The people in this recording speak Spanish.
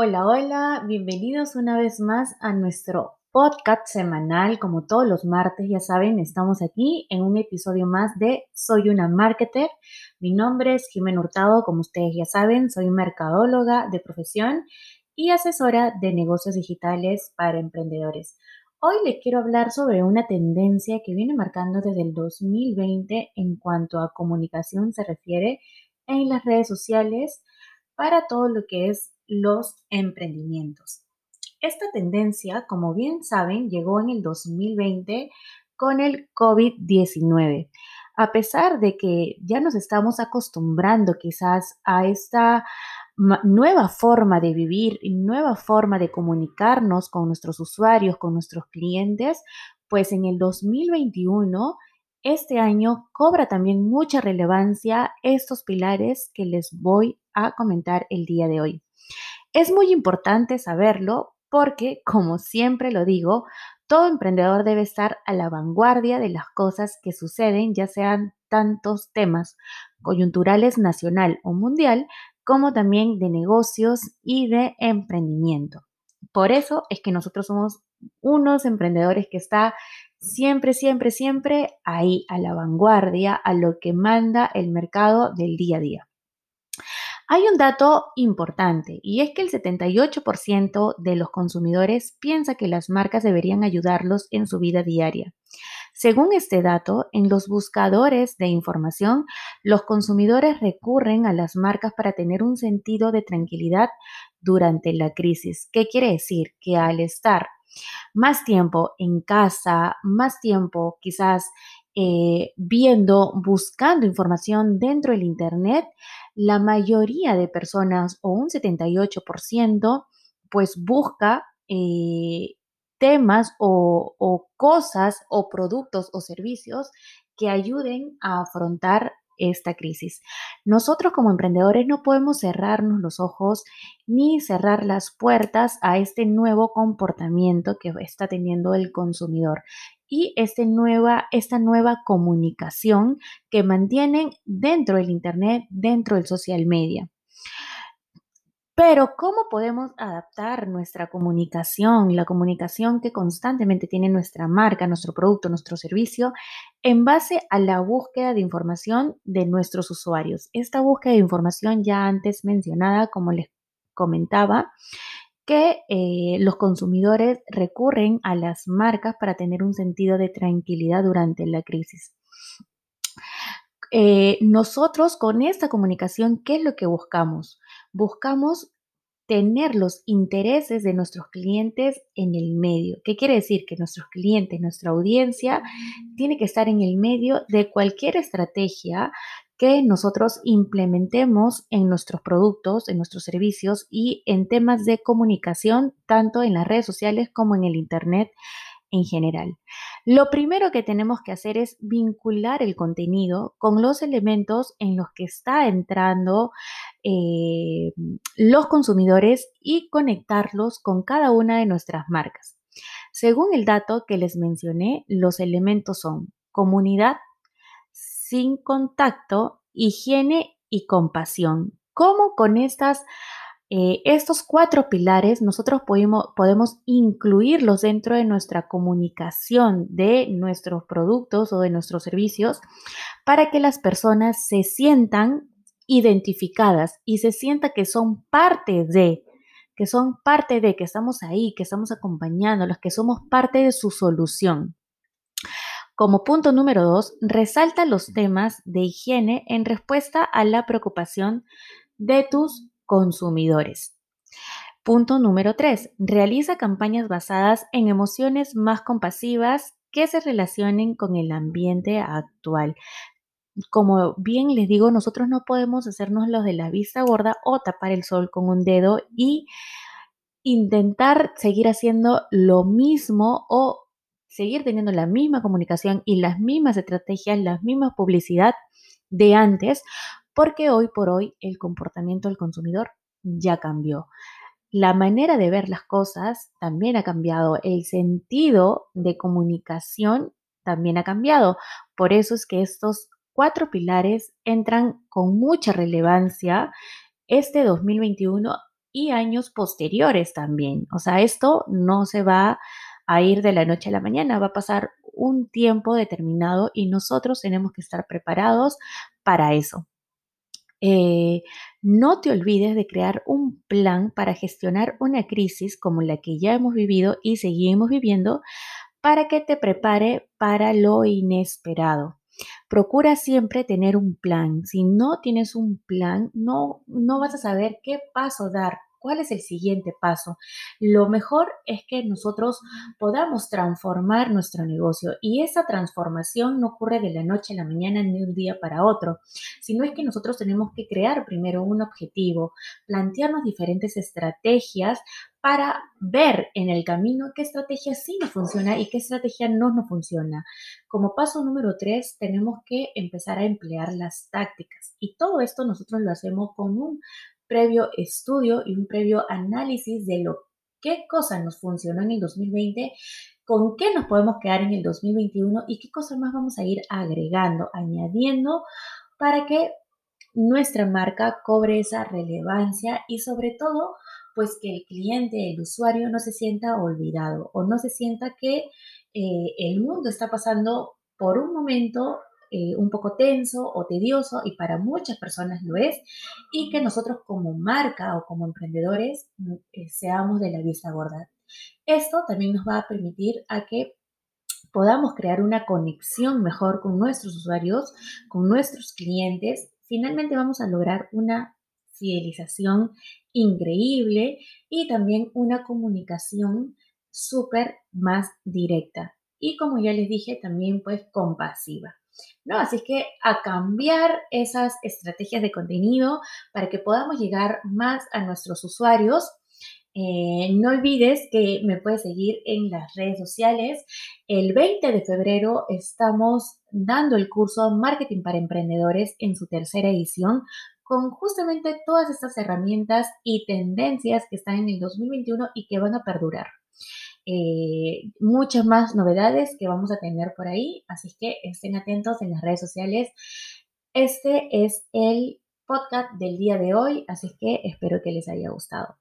Hola, hola, bienvenidos una vez más a nuestro podcast semanal. Como todos los martes, ya saben, estamos aquí en un episodio más de Soy una marketer. Mi nombre es Jimena Hurtado, como ustedes ya saben, soy mercadóloga de profesión y asesora de negocios digitales para emprendedores. Hoy les quiero hablar sobre una tendencia que viene marcando desde el 2020 en cuanto a comunicación se refiere en las redes sociales para todo lo que es los emprendimientos. Esta tendencia, como bien saben, llegó en el 2020 con el COVID-19. A pesar de que ya nos estamos acostumbrando quizás a esta nueva forma de vivir nueva forma de comunicarnos con nuestros usuarios, con nuestros clientes, pues en el 2021, este año, cobra también mucha relevancia estos pilares que les voy a comentar el día de hoy. Es muy importante saberlo porque, como siempre lo digo, todo emprendedor debe estar a la vanguardia de las cosas que suceden, ya sean tantos temas coyunturales nacional o mundial, como también de negocios y de emprendimiento. Por eso es que nosotros somos unos emprendedores que está siempre, siempre, siempre ahí a la vanguardia, a lo que manda el mercado del día a día. Hay un dato importante y es que el 78% de los consumidores piensa que las marcas deberían ayudarlos en su vida diaria. Según este dato, en los buscadores de información, los consumidores recurren a las marcas para tener un sentido de tranquilidad durante la crisis. ¿Qué quiere decir? Que al estar más tiempo en casa, más tiempo quizás eh, viendo, buscando información dentro del Internet, la mayoría de personas o un 78% pues busca eh, temas o, o cosas o productos o servicios que ayuden a afrontar esta crisis. Nosotros como emprendedores no podemos cerrarnos los ojos ni cerrar las puertas a este nuevo comportamiento que está teniendo el consumidor y este nueva, esta nueva comunicación que mantienen dentro del Internet, dentro del social media. Pero ¿cómo podemos adaptar nuestra comunicación, la comunicación que constantemente tiene nuestra marca, nuestro producto, nuestro servicio, en base a la búsqueda de información de nuestros usuarios? Esta búsqueda de información ya antes mencionada, como les comentaba, que eh, los consumidores recurren a las marcas para tener un sentido de tranquilidad durante la crisis. Eh, nosotros con esta comunicación, ¿qué es lo que buscamos? Buscamos tener los intereses de nuestros clientes en el medio. ¿Qué quiere decir? Que nuestros clientes, nuestra audiencia, tiene que estar en el medio de cualquier estrategia que nosotros implementemos en nuestros productos, en nuestros servicios y en temas de comunicación, tanto en las redes sociales como en el Internet en general. Lo primero que tenemos que hacer es vincular el contenido con los elementos en los que está entrando eh, los consumidores y conectarlos con cada una de nuestras marcas. Según el dato que les mencioné, los elementos son comunidad, sin contacto, higiene y compasión. ¿Cómo con estas, eh, estos cuatro pilares nosotros podemos, podemos incluirlos dentro de nuestra comunicación de nuestros productos o de nuestros servicios para que las personas se sientan identificadas y se sientan que son parte de, que son parte de, que estamos ahí, que estamos acompañándolos, que somos parte de su solución. Como punto número dos, resalta los temas de higiene en respuesta a la preocupación de tus consumidores. Punto número tres, realiza campañas basadas en emociones más compasivas que se relacionen con el ambiente actual. Como bien les digo, nosotros no podemos hacernos los de la vista gorda o tapar el sol con un dedo y intentar seguir haciendo lo mismo o seguir teniendo la misma comunicación y las mismas estrategias, la misma publicidad de antes, porque hoy por hoy el comportamiento del consumidor ya cambió. La manera de ver las cosas también ha cambiado, el sentido de comunicación también ha cambiado. Por eso es que estos cuatro pilares entran con mucha relevancia este 2021 y años posteriores también. O sea, esto no se va a ir de la noche a la mañana, va a pasar un tiempo determinado y nosotros tenemos que estar preparados para eso. Eh, no te olvides de crear un plan para gestionar una crisis como la que ya hemos vivido y seguimos viviendo para que te prepare para lo inesperado. Procura siempre tener un plan. Si no tienes un plan, no, no vas a saber qué paso dar ¿Cuál es el siguiente paso? Lo mejor es que nosotros podamos transformar nuestro negocio y esa transformación no ocurre de la noche a la mañana ni de un día para otro, sino es que nosotros tenemos que crear primero un objetivo, plantearnos diferentes estrategias para ver en el camino qué estrategia sí nos funciona y qué estrategia no nos funciona. Como paso número tres, tenemos que empezar a emplear las tácticas y todo esto nosotros lo hacemos con un previo estudio y un previo análisis de lo qué cosa nos funcionó en el 2020, con qué nos podemos quedar en el 2021 y qué cosas más vamos a ir agregando, añadiendo para que nuestra marca cobre esa relevancia y sobre todo pues que el cliente, el usuario no se sienta olvidado o no se sienta que eh, el mundo está pasando por un momento eh, un poco tenso o tedioso y para muchas personas lo es y que nosotros como marca o como emprendedores mm, eh, seamos de la vista gorda. Esto también nos va a permitir a que podamos crear una conexión mejor con nuestros usuarios, con nuestros clientes. Finalmente vamos a lograr una fidelización increíble y también una comunicación súper más directa. Y como ya les dije, también pues compasiva. ¿no? Así que a cambiar esas estrategias de contenido para que podamos llegar más a nuestros usuarios. Eh, no olvides que me puedes seguir en las redes sociales. El 20 de febrero estamos dando el curso Marketing para Emprendedores en su tercera edición con justamente todas estas herramientas y tendencias que están en el 2021 y que van a perdurar. Eh, muchas más novedades que vamos a tener por ahí, así que estén atentos en las redes sociales. Este es el podcast del día de hoy, así que espero que les haya gustado.